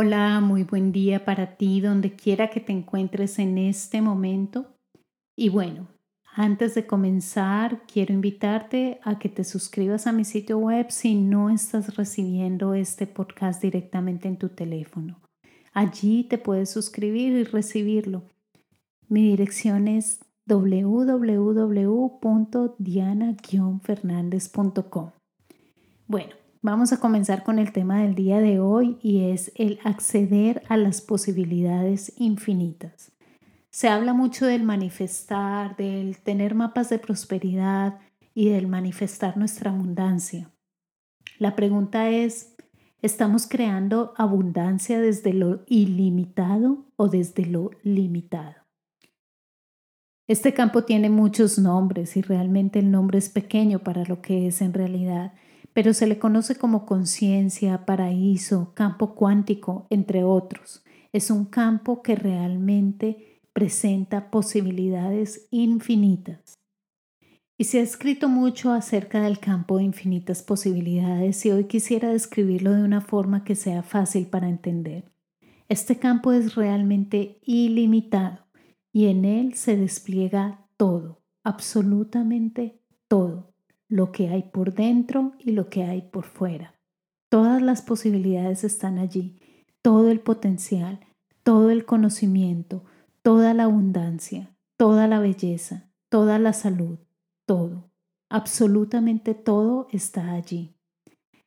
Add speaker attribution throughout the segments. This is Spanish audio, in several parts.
Speaker 1: Hola, muy buen día para ti, donde quiera que te encuentres en este momento. Y bueno, antes de comenzar, quiero invitarte a que te suscribas a mi sitio web si no estás recibiendo este podcast directamente en tu teléfono. Allí te puedes suscribir y recibirlo. Mi dirección es www.diana-fernandez.com. Bueno, Vamos a comenzar con el tema del día de hoy y es el acceder a las posibilidades infinitas. Se habla mucho del manifestar, del tener mapas de prosperidad y del manifestar nuestra abundancia. La pregunta es, ¿estamos creando abundancia desde lo ilimitado o desde lo limitado? Este campo tiene muchos nombres y realmente el nombre es pequeño para lo que es en realidad pero se le conoce como conciencia, paraíso, campo cuántico, entre otros. Es un campo que realmente presenta posibilidades infinitas. Y se ha escrito mucho acerca del campo de infinitas posibilidades y hoy quisiera describirlo de una forma que sea fácil para entender. Este campo es realmente ilimitado y en él se despliega todo, absolutamente todo lo que hay por dentro y lo que hay por fuera. Todas las posibilidades están allí, todo el potencial, todo el conocimiento, toda la abundancia, toda la belleza, toda la salud, todo, absolutamente todo está allí.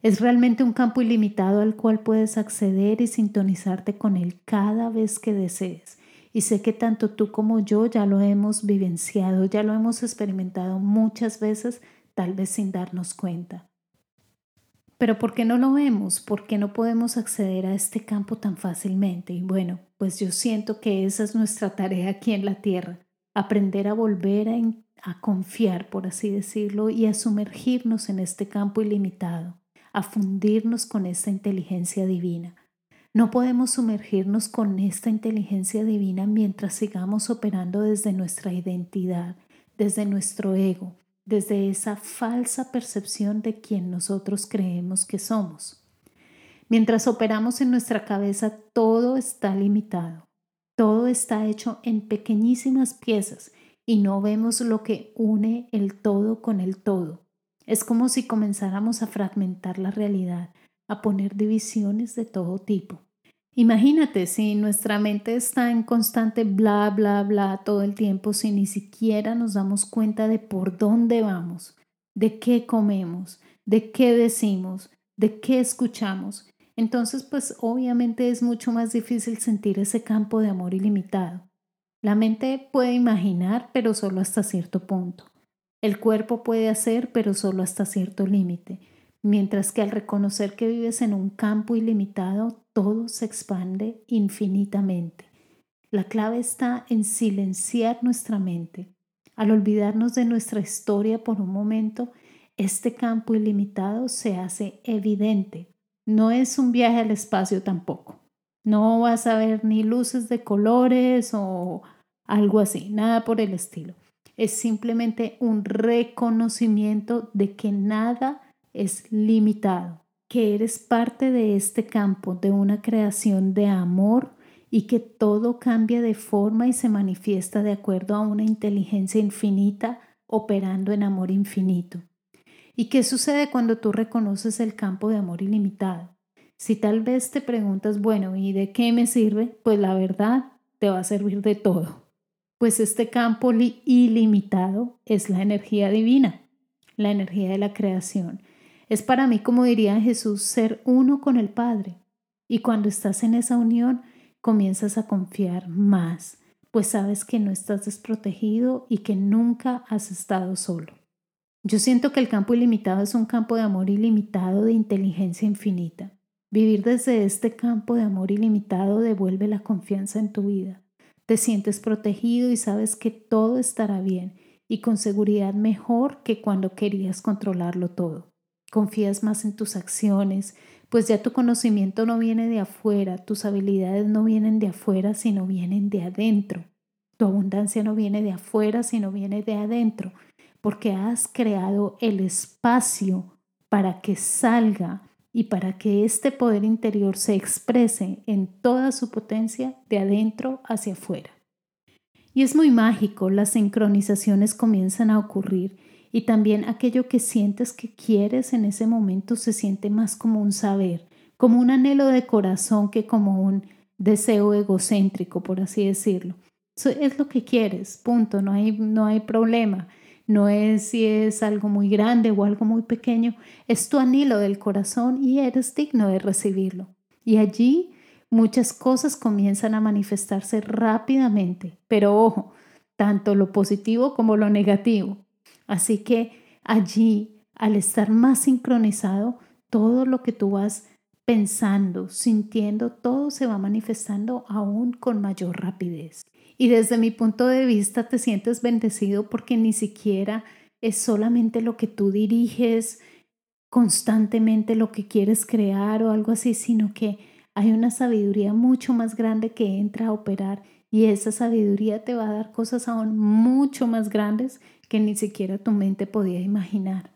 Speaker 1: Es realmente un campo ilimitado al cual puedes acceder y sintonizarte con él cada vez que desees. Y sé que tanto tú como yo ya lo hemos vivenciado, ya lo hemos experimentado muchas veces tal vez sin darnos cuenta. Pero ¿por qué no lo vemos? ¿Por qué no podemos acceder a este campo tan fácilmente? Y bueno, pues yo siento que esa es nuestra tarea aquí en la Tierra, aprender a volver a, a confiar, por así decirlo, y a sumergirnos en este campo ilimitado, a fundirnos con esta inteligencia divina. No podemos sumergirnos con esta inteligencia divina mientras sigamos operando desde nuestra identidad, desde nuestro ego, desde esa falsa percepción de quien nosotros creemos que somos. Mientras operamos en nuestra cabeza, todo está limitado, todo está hecho en pequeñísimas piezas y no vemos lo que une el todo con el todo. Es como si comenzáramos a fragmentar la realidad, a poner divisiones de todo tipo. Imagínate si nuestra mente está en constante bla, bla, bla todo el tiempo, si ni siquiera nos damos cuenta de por dónde vamos, de qué comemos, de qué decimos, de qué escuchamos. Entonces, pues obviamente es mucho más difícil sentir ese campo de amor ilimitado. La mente puede imaginar, pero solo hasta cierto punto. El cuerpo puede hacer, pero solo hasta cierto límite mientras que al reconocer que vives en un campo ilimitado, todo se expande infinitamente. La clave está en silenciar nuestra mente. Al olvidarnos de nuestra historia por un momento, este campo ilimitado se hace evidente. No es un viaje al espacio tampoco. No vas a ver ni luces de colores o algo así, nada por el estilo. Es simplemente un reconocimiento de que nada es limitado, que eres parte de este campo, de una creación de amor y que todo cambia de forma y se manifiesta de acuerdo a una inteligencia infinita operando en amor infinito. ¿Y qué sucede cuando tú reconoces el campo de amor ilimitado? Si tal vez te preguntas, bueno, ¿y de qué me sirve? Pues la verdad, te va a servir de todo. Pues este campo ilimitado es la energía divina, la energía de la creación. Es para mí, como diría Jesús, ser uno con el Padre. Y cuando estás en esa unión, comienzas a confiar más, pues sabes que no estás desprotegido y que nunca has estado solo. Yo siento que el campo ilimitado es un campo de amor ilimitado de inteligencia infinita. Vivir desde este campo de amor ilimitado devuelve la confianza en tu vida, te sientes protegido y sabes que todo estará bien y con seguridad mejor que cuando querías controlarlo todo. Confías más en tus acciones, pues ya tu conocimiento no viene de afuera, tus habilidades no vienen de afuera, sino vienen de adentro. Tu abundancia no viene de afuera, sino viene de adentro, porque has creado el espacio para que salga y para que este poder interior se exprese en toda su potencia de adentro hacia afuera. Y es muy mágico, las sincronizaciones comienzan a ocurrir y también aquello que sientes que quieres en ese momento se siente más como un saber, como un anhelo de corazón que como un deseo egocéntrico, por así decirlo. es lo que quieres, punto, no hay, no hay problema. No es si es algo muy grande o algo muy pequeño, es tu anhelo del corazón y eres digno de recibirlo. Y allí muchas cosas comienzan a manifestarse rápidamente, pero ojo, tanto lo positivo como lo negativo. Así que allí, al estar más sincronizado, todo lo que tú vas pensando, sintiendo, todo se va manifestando aún con mayor rapidez. Y desde mi punto de vista te sientes bendecido porque ni siquiera es solamente lo que tú diriges constantemente lo que quieres crear o algo así, sino que hay una sabiduría mucho más grande que entra a operar y esa sabiduría te va a dar cosas aún mucho más grandes que ni siquiera tu mente podía imaginar.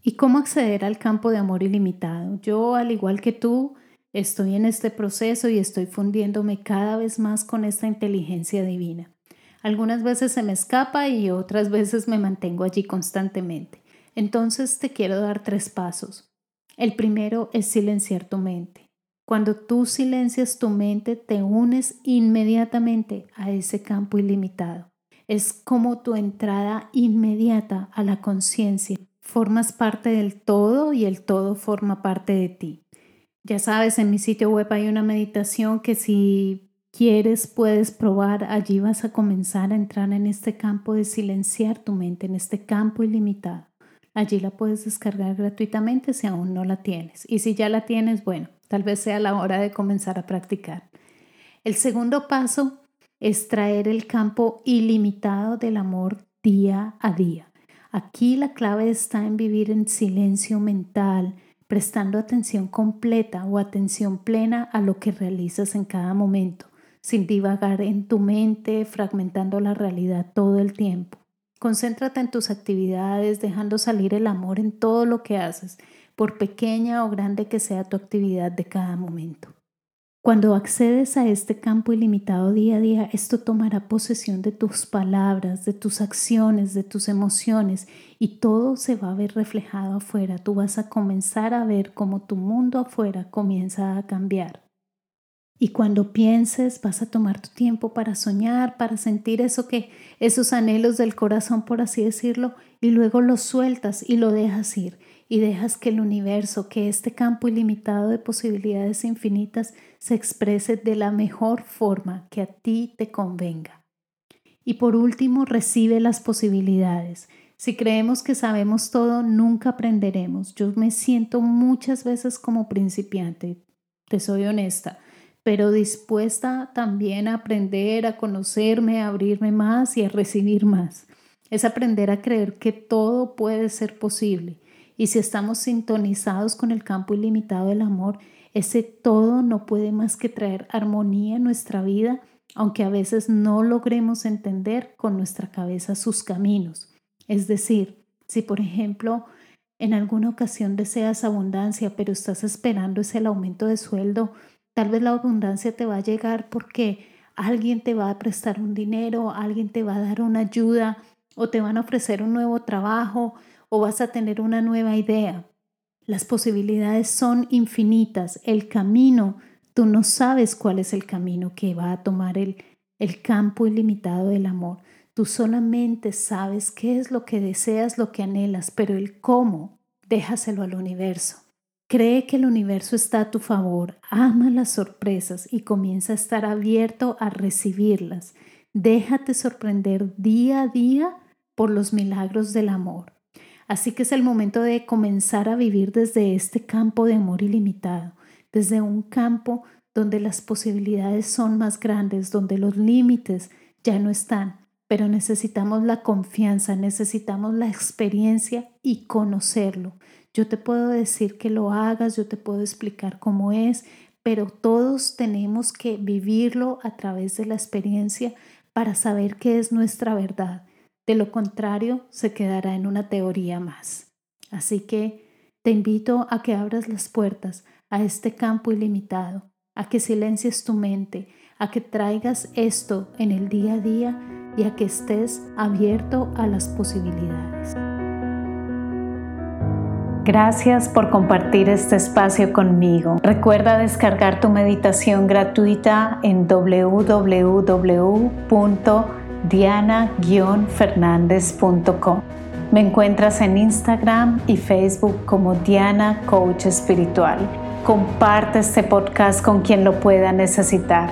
Speaker 1: ¿Y cómo acceder al campo de amor ilimitado? Yo, al igual que tú, Estoy en este proceso y estoy fundiéndome cada vez más con esta inteligencia divina. Algunas veces se me escapa y otras veces me mantengo allí constantemente. Entonces te quiero dar tres pasos. El primero es silenciar tu mente. Cuando tú silencias tu mente, te unes inmediatamente a ese campo ilimitado. Es como tu entrada inmediata a la conciencia. Formas parte del todo y el todo forma parte de ti. Ya sabes, en mi sitio web hay una meditación que si quieres puedes probar. Allí vas a comenzar a entrar en este campo de silenciar tu mente, en este campo ilimitado. Allí la puedes descargar gratuitamente si aún no la tienes. Y si ya la tienes, bueno, tal vez sea la hora de comenzar a practicar. El segundo paso es traer el campo ilimitado del amor día a día. Aquí la clave está en vivir en silencio mental, prestando atención completa o atención plena a lo que realizas en cada momento, sin divagar en tu mente, fragmentando la realidad todo el tiempo. Concéntrate en tus actividades, dejando salir el amor en todo lo que haces, por pequeña o grande que sea tu actividad de cada momento. Cuando accedes a este campo ilimitado día a día, esto tomará posesión de tus palabras, de tus acciones, de tus emociones y todo se va a ver reflejado afuera. Tú vas a comenzar a ver cómo tu mundo afuera comienza a cambiar. Y cuando pienses, vas a tomar tu tiempo para soñar, para sentir eso que esos anhelos del corazón, por así decirlo, y luego los sueltas y lo dejas ir y dejas que el universo, que este campo ilimitado de posibilidades infinitas se exprese de la mejor forma que a ti te convenga. Y por último, recibe las posibilidades. Si creemos que sabemos todo, nunca aprenderemos. Yo me siento muchas veces como principiante, te soy honesta, pero dispuesta también a aprender, a conocerme, a abrirme más y a recibir más. Es aprender a creer que todo puede ser posible y si estamos sintonizados con el campo ilimitado del amor, ese todo no puede más que traer armonía en nuestra vida, aunque a veces no logremos entender con nuestra cabeza sus caminos. Es decir, si por ejemplo en alguna ocasión deseas abundancia, pero estás esperando ese aumento de sueldo, tal vez la abundancia te va a llegar porque alguien te va a prestar un dinero, alguien te va a dar una ayuda o te van a ofrecer un nuevo trabajo o vas a tener una nueva idea. Las posibilidades son infinitas. El camino, tú no sabes cuál es el camino que va a tomar el, el campo ilimitado del amor. Tú solamente sabes qué es lo que deseas, lo que anhelas, pero el cómo, déjaselo al universo. Cree que el universo está a tu favor, ama las sorpresas y comienza a estar abierto a recibirlas. Déjate sorprender día a día por los milagros del amor. Así que es el momento de comenzar a vivir desde este campo de amor ilimitado, desde un campo donde las posibilidades son más grandes, donde los límites ya no están, pero necesitamos la confianza, necesitamos la experiencia y conocerlo. Yo te puedo decir que lo hagas, yo te puedo explicar cómo es, pero todos tenemos que vivirlo a través de la experiencia para saber qué es nuestra verdad. De lo contrario, se quedará en una teoría más. Así que te invito a que abras las puertas a este campo ilimitado, a que silencies tu mente, a que traigas esto en el día a día y a que estés abierto a las posibilidades. Gracias por compartir este espacio conmigo. Recuerda descargar tu meditación gratuita en www.diana-fernandez.com. Me encuentras en Instagram y Facebook como Diana Coach Espiritual. Comparte este podcast con quien lo pueda necesitar.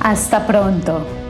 Speaker 1: Hasta pronto.